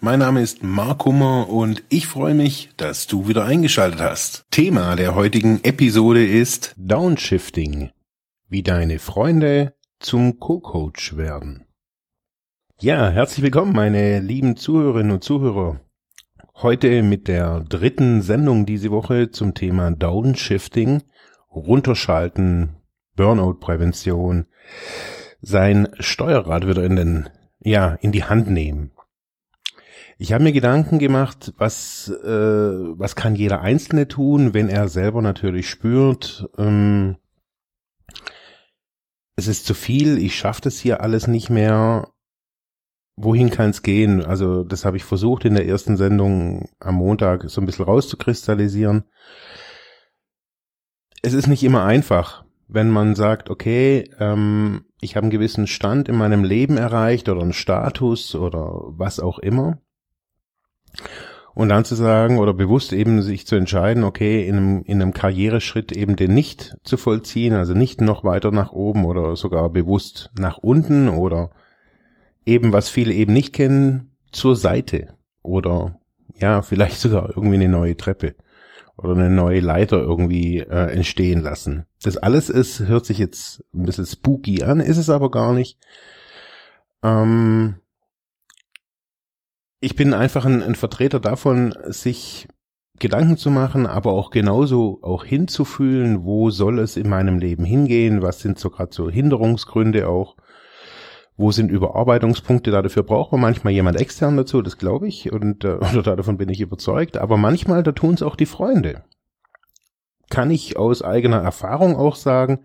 Mein Name ist Mark Hummer und ich freue mich, dass du wieder eingeschaltet hast. Thema der heutigen Episode ist Downshifting, wie deine Freunde zum Co-Coach werden. Ja, herzlich willkommen, meine lieben Zuhörerinnen und Zuhörer. Heute mit der dritten Sendung diese Woche zum Thema Downshifting, runterschalten, Burnout-Prävention, sein Steuerrad wieder in den, ja, in die Hand nehmen. Ich habe mir Gedanken gemacht, was, äh, was kann jeder Einzelne tun, wenn er selber natürlich spürt, ähm, es ist zu viel, ich schaffe das hier alles nicht mehr wohin kann es gehen? Also das habe ich versucht in der ersten Sendung am Montag so ein bisschen rauszukristallisieren. Es ist nicht immer einfach, wenn man sagt, okay, ähm, ich habe einen gewissen Stand in meinem Leben erreicht oder einen Status oder was auch immer. Und dann zu sagen oder bewusst eben sich zu entscheiden, okay, in einem, in einem Karriereschritt eben den nicht zu vollziehen, also nicht noch weiter nach oben oder sogar bewusst nach unten oder eben, was viele eben nicht kennen, zur Seite oder ja, vielleicht sogar irgendwie eine neue Treppe oder eine neue Leiter irgendwie äh, entstehen lassen. Das alles ist, hört sich jetzt ein bisschen spooky an, ist es aber gar nicht. Ähm, ich bin einfach ein, ein Vertreter davon, sich Gedanken zu machen, aber auch genauso auch hinzufühlen, wo soll es in meinem Leben hingehen, was sind so gerade so Hinderungsgründe auch wo sind Überarbeitungspunkte? Dafür braucht man manchmal jemand extern dazu, das glaube ich, und äh, oder davon bin ich überzeugt. Aber manchmal, da tun es auch die Freunde. Kann ich aus eigener Erfahrung auch sagen,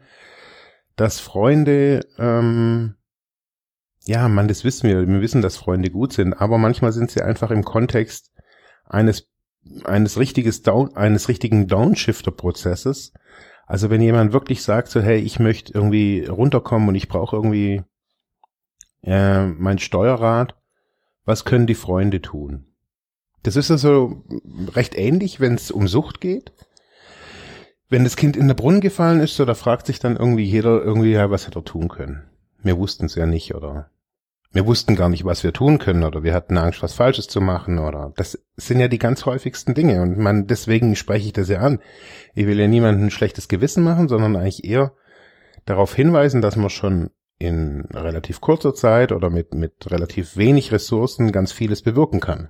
dass Freunde, ähm, ja, man, das wissen wir, wir wissen, dass Freunde gut sind, aber manchmal sind sie einfach im Kontext eines eines richtiges Down, eines richtigen Downshifter-Prozesses. Also wenn jemand wirklich sagt so, hey, ich möchte irgendwie runterkommen und ich brauche irgendwie äh, mein Steuerrad, was können die Freunde tun? Das ist also recht ähnlich, wenn es um Sucht geht. Wenn das Kind in den Brunnen gefallen ist, so da fragt sich dann irgendwie jeder irgendwie, ja, was hätte er tun können? Wir wussten es ja nicht oder wir wussten gar nicht, was wir tun können oder wir hatten Angst, was Falsches zu machen oder das sind ja die ganz häufigsten Dinge und man deswegen spreche ich das ja an. Ich will ja niemandem ein schlechtes Gewissen machen, sondern eigentlich eher darauf hinweisen, dass man schon in relativ kurzer Zeit oder mit, mit relativ wenig Ressourcen ganz vieles bewirken kann.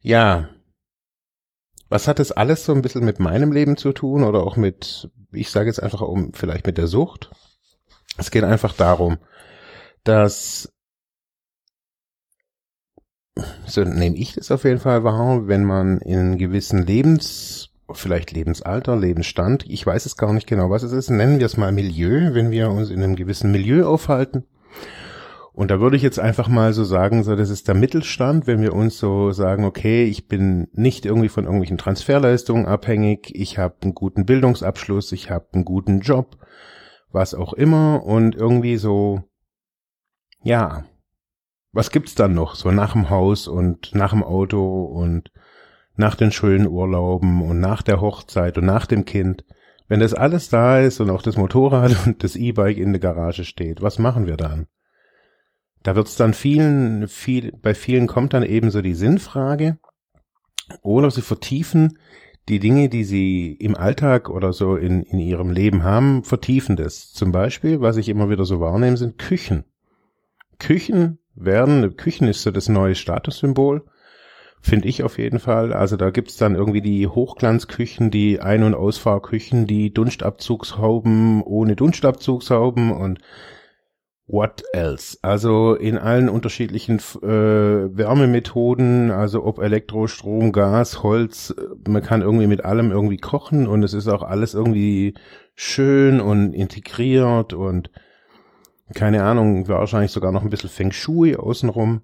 Ja, was hat das alles so ein bisschen mit meinem Leben zu tun oder auch mit, ich sage jetzt einfach um, vielleicht mit der Sucht? Es geht einfach darum, dass, so nehme ich das auf jeden Fall wahr, wenn man in gewissen Lebens vielleicht Lebensalter, Lebensstand, ich weiß es gar nicht genau, was es ist, nennen wir es mal Milieu, wenn wir uns in einem gewissen Milieu aufhalten. Und da würde ich jetzt einfach mal so sagen, so das ist der Mittelstand, wenn wir uns so sagen, okay, ich bin nicht irgendwie von irgendwelchen Transferleistungen abhängig, ich habe einen guten Bildungsabschluss, ich habe einen guten Job, was auch immer und irgendwie so, ja, was gibt's dann noch so nach dem Haus und nach dem Auto und nach den schönen Urlauben und nach der Hochzeit und nach dem Kind, wenn das alles da ist und auch das Motorrad und das E-Bike in der Garage steht, was machen wir dann? Da wird's dann vielen, viel, bei vielen kommt dann eben so die Sinnfrage oder sie vertiefen die Dinge, die sie im Alltag oder so in, in ihrem Leben haben, vertiefen das. Zum Beispiel, was ich immer wieder so wahrnehme, sind Küchen. Küchen werden, Küchen ist so das neue Statussymbol Finde ich auf jeden Fall. Also da gibt's dann irgendwie die Hochglanzküchen, die Ein- und Ausfahrküchen, die Dunstabzugshauben ohne Dunstabzugshauben und what else? Also in allen unterschiedlichen äh, Wärmemethoden, also ob Elektro, Strom, Gas, Holz, man kann irgendwie mit allem irgendwie kochen und es ist auch alles irgendwie schön und integriert und keine Ahnung, wahrscheinlich sogar noch ein bisschen Feng Shui außenrum.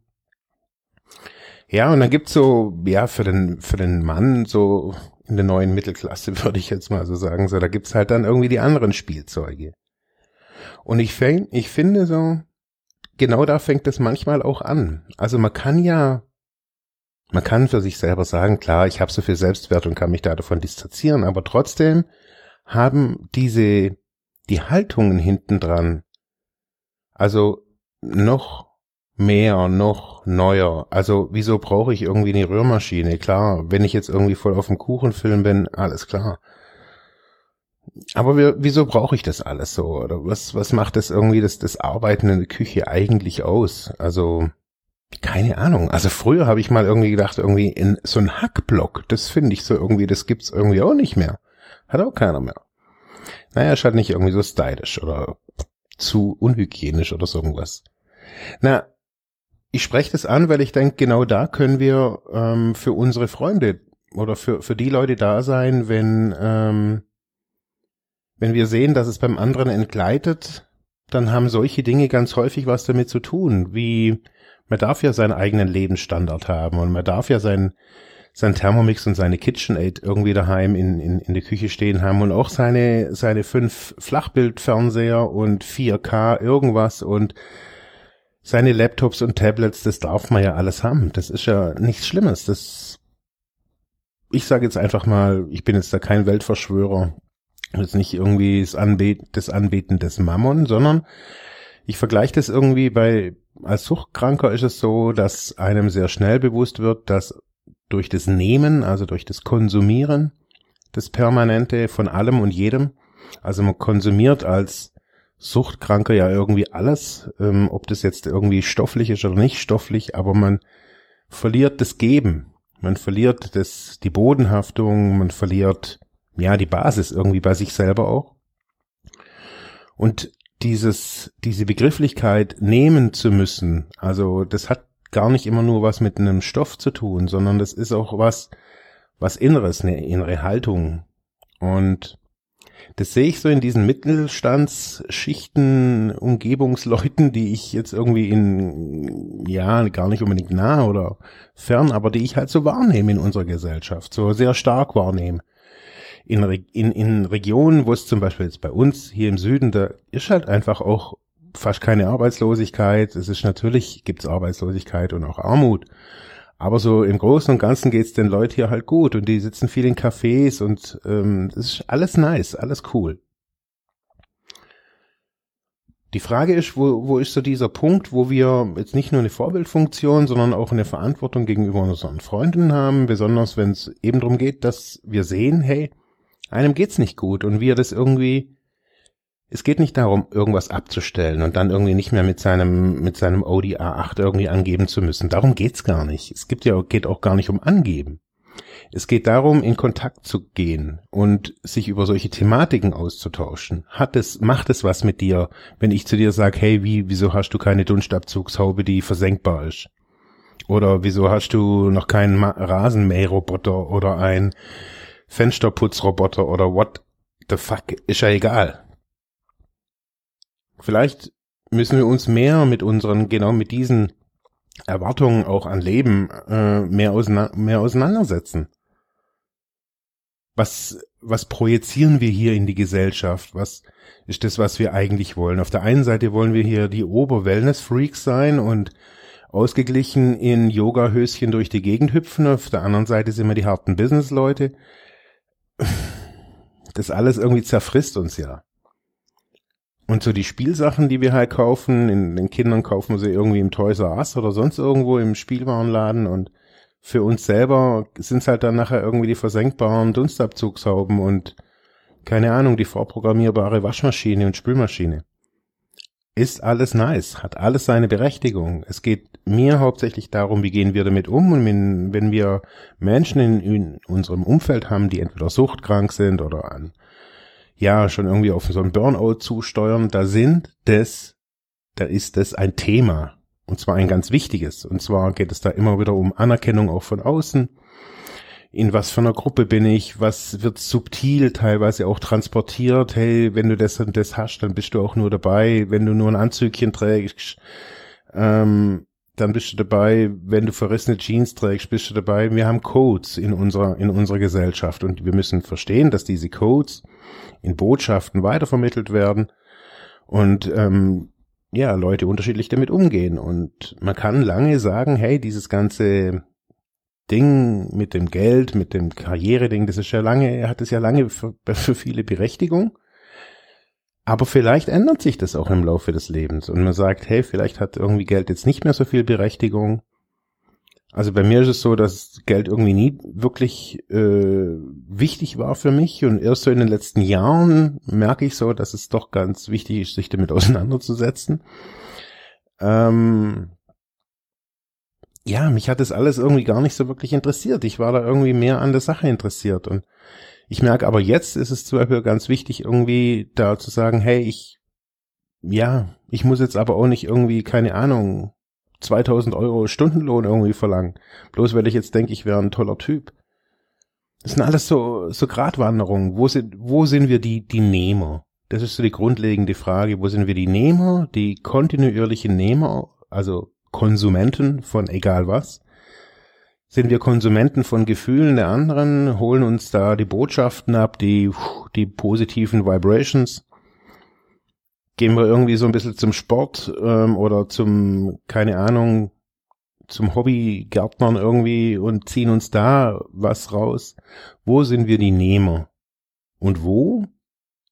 Ja, und dann gibt's so, ja, für den, für den Mann so in der neuen Mittelklasse, würde ich jetzt mal so sagen. So, da gibt's halt dann irgendwie die anderen Spielzeuge. Und ich, fäng, ich finde so, genau da fängt es manchmal auch an. Also man kann ja, man kann für sich selber sagen, klar, ich habe so viel Selbstwert und kann mich da davon distanzieren, aber trotzdem haben diese, die Haltungen hinten dran, also noch mehr, noch neuer. Also wieso brauche ich irgendwie eine Rührmaschine? Klar, wenn ich jetzt irgendwie voll auf dem Kuchenfilm bin, alles klar. Aber wir, wieso brauche ich das alles so? Oder was, was macht das irgendwie das, das Arbeiten in der Küche eigentlich aus? Also, keine Ahnung. Also früher habe ich mal irgendwie gedacht, irgendwie in so ein Hackblock, das finde ich so irgendwie, das gibt's irgendwie auch nicht mehr. Hat auch keiner mehr. Naja, ist halt nicht irgendwie so stylisch oder zu unhygienisch oder so irgendwas. Na, ich spreche das an, weil ich denke, genau da können wir ähm, für unsere Freunde oder für, für die Leute da sein, wenn, ähm, wenn wir sehen, dass es beim anderen entgleitet, dann haben solche Dinge ganz häufig was damit zu tun, wie man darf ja seinen eigenen Lebensstandard haben und man darf ja sein, sein Thermomix und seine KitchenAid irgendwie daheim in, in, in der Küche stehen haben und auch seine, seine fünf Flachbildfernseher und 4K irgendwas und seine Laptops und Tablets, das darf man ja alles haben. Das ist ja nichts Schlimmes. Das, ich sage jetzt einfach mal, ich bin jetzt da kein Weltverschwörer. Jetzt nicht irgendwie das, Anbeten, das Anbeten des Mammon, sondern ich vergleiche das irgendwie bei, als Suchtkranker ist es so, dass einem sehr schnell bewusst wird, dass durch das Nehmen, also durch das Konsumieren, das Permanente von allem und jedem, also man konsumiert als Suchtkranke ja irgendwie alles, ähm, ob das jetzt irgendwie stofflich ist oder nicht stofflich, aber man verliert das Geben, man verliert das, die Bodenhaftung, man verliert ja die Basis irgendwie bei sich selber auch. Und dieses, diese Begrifflichkeit nehmen zu müssen, also das hat gar nicht immer nur was mit einem Stoff zu tun, sondern das ist auch was, was Inneres, eine innere Haltung. Und das sehe ich so in diesen Mittelstandsschichten, Umgebungsleuten, die ich jetzt irgendwie in, ja, gar nicht unbedingt nah oder fern, aber die ich halt so wahrnehme in unserer Gesellschaft, so sehr stark wahrnehme. In, in, in Regionen, wo es zum Beispiel jetzt bei uns hier im Süden, da ist halt einfach auch fast keine Arbeitslosigkeit. Es ist natürlich, gibt's Arbeitslosigkeit und auch Armut. Aber so im Großen und Ganzen geht's den Leuten hier halt gut und die sitzen viel in Cafés und ähm, ist alles nice, alles cool. Die Frage ist, wo, wo ist so dieser Punkt, wo wir jetzt nicht nur eine Vorbildfunktion, sondern auch eine Verantwortung gegenüber unseren Freunden haben, besonders wenn es eben darum geht, dass wir sehen, hey, einem geht's nicht gut und wir das irgendwie es geht nicht darum, irgendwas abzustellen und dann irgendwie nicht mehr mit seinem, mit seinem Audi A8 irgendwie angeben zu müssen. Darum geht's gar nicht. Es gibt ja, geht auch gar nicht um Angeben. Es geht darum, in Kontakt zu gehen und sich über solche Thematiken auszutauschen. Hat es, macht es was mit dir, wenn ich zu dir sage, hey, wie, wieso hast du keine Dunstabzugshaube, die versenkbar ist? Oder wieso hast du noch keinen Rasenmäherroboter oder einen Fensterputzroboter oder what the fuck? Ist ja egal. Vielleicht müssen wir uns mehr mit unseren, genau mit diesen Erwartungen auch an Leben äh, mehr, auseina mehr auseinandersetzen. Was, was projizieren wir hier in die Gesellschaft? Was ist das, was wir eigentlich wollen? Auf der einen Seite wollen wir hier die Ober-Wellness-Freaks sein und ausgeglichen in Yoga-Höschen durch die Gegend hüpfen. Auf der anderen Seite sind wir die harten Business-Leute. Das alles irgendwie zerfrisst uns ja. Und so die Spielsachen, die wir halt kaufen, in den Kindern kaufen wir sie irgendwie im Toys R Us oder sonst irgendwo im Spielwarenladen und für uns selber sind es halt dann nachher irgendwie die versenkbaren Dunstabzugshauben und keine Ahnung, die vorprogrammierbare Waschmaschine und Spülmaschine. Ist alles nice, hat alles seine Berechtigung. Es geht mir hauptsächlich darum, wie gehen wir damit um und wenn, wenn wir Menschen in, in unserem Umfeld haben, die entweder suchtkrank sind oder an ja schon irgendwie auf so ein Burnout zusteuern, da sind das, da ist das ein Thema. Und zwar ein ganz wichtiges. Und zwar geht es da immer wieder um Anerkennung auch von außen. In was für einer Gruppe bin ich? Was wird subtil teilweise auch transportiert? Hey, wenn du das und das hast, dann bist du auch nur dabei. Wenn du nur ein Anzügchen trägst, ähm, dann bist du dabei, wenn du verrissene Jeans trägst, bist du dabei. Wir haben Codes in unserer, in unserer Gesellschaft und wir müssen verstehen, dass diese Codes in Botschaften weitervermittelt werden und ähm, ja, Leute unterschiedlich damit umgehen. Und man kann lange sagen, hey, dieses ganze Ding mit dem Geld, mit dem Karriereding, das ist ja lange, hat es ja lange für, für viele Berechtigung. Aber vielleicht ändert sich das auch im Laufe des Lebens und man sagt, hey, vielleicht hat irgendwie Geld jetzt nicht mehr so viel Berechtigung. Also bei mir ist es so, dass Geld irgendwie nie wirklich äh, wichtig war für mich und erst so in den letzten Jahren merke ich so, dass es doch ganz wichtig ist, sich damit auseinanderzusetzen. Ähm, ja, mich hat das alles irgendwie gar nicht so wirklich interessiert. Ich war da irgendwie mehr an der Sache interessiert und ich merke aber jetzt ist es zum Beispiel ganz wichtig, irgendwie da zu sagen, hey, ich, ja, ich muss jetzt aber auch nicht irgendwie, keine Ahnung, 2000 Euro Stundenlohn irgendwie verlangen. Bloß weil ich jetzt denke, ich wäre ein toller Typ. Das sind alles so, so Gratwanderungen. Wo sind, wo sind wir die, die Nehmer? Das ist so die grundlegende Frage. Wo sind wir die Nehmer, die kontinuierlichen Nehmer, also Konsumenten von egal was? sind wir Konsumenten von Gefühlen der anderen, holen uns da die Botschaften ab, die, die positiven Vibrations. Gehen wir irgendwie so ein bisschen zum Sport ähm, oder zum, keine Ahnung, zum Hobbygärtnern irgendwie und ziehen uns da was raus. Wo sind wir die Nehmer? Und wo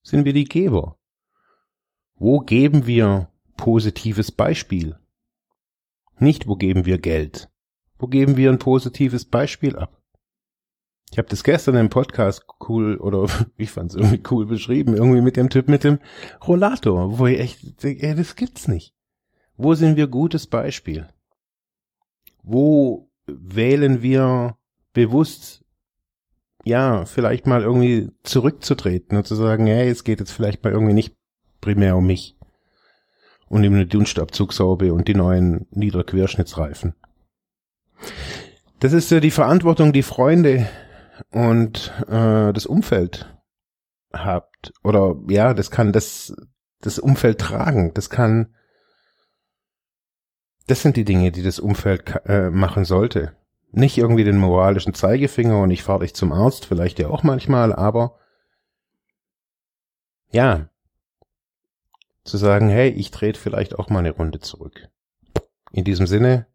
sind wir die Geber? Wo geben wir positives Beispiel? Nicht wo geben wir Geld. Wo geben wir ein positives Beispiel ab? Ich habe das gestern im Podcast cool oder ich fand es irgendwie cool beschrieben, irgendwie mit dem Typ mit dem Rollator, wo ich echt, ey, das gibt's nicht. Wo sind wir gutes Beispiel? Wo wählen wir bewusst, ja, vielleicht mal irgendwie zurückzutreten und zu sagen, hey, es geht jetzt vielleicht mal irgendwie nicht primär um mich und um eine Dunstabzugshaube und die neuen Niederquerschnittsreifen. Das ist ja die Verantwortung, die Freunde und äh, das Umfeld habt. Oder ja, das kann das, das Umfeld tragen. Das kann. Das sind die Dinge, die das Umfeld äh, machen sollte. Nicht irgendwie den moralischen Zeigefinger und ich fahre dich zum Arzt, vielleicht ja auch manchmal, aber ja, zu sagen, hey, ich trete vielleicht auch mal eine Runde zurück. In diesem Sinne,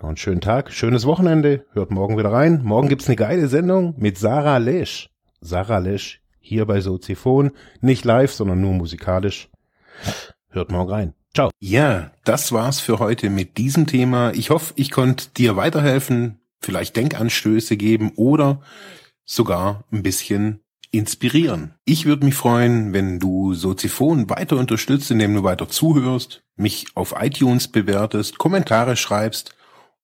noch einen schönen Tag, schönes Wochenende. Hört morgen wieder rein. Morgen gibt's eine geile Sendung mit Sarah Lesch. Sarah Lesch hier bei Soziphon. Nicht live, sondern nur musikalisch. Hört morgen rein. Ciao. Ja, das war's für heute mit diesem Thema. Ich hoffe, ich konnte dir weiterhelfen, vielleicht Denkanstöße geben oder sogar ein bisschen inspirieren. Ich würde mich freuen, wenn du Soziphon weiter unterstützt, indem du weiter zuhörst, mich auf iTunes bewertest, Kommentare schreibst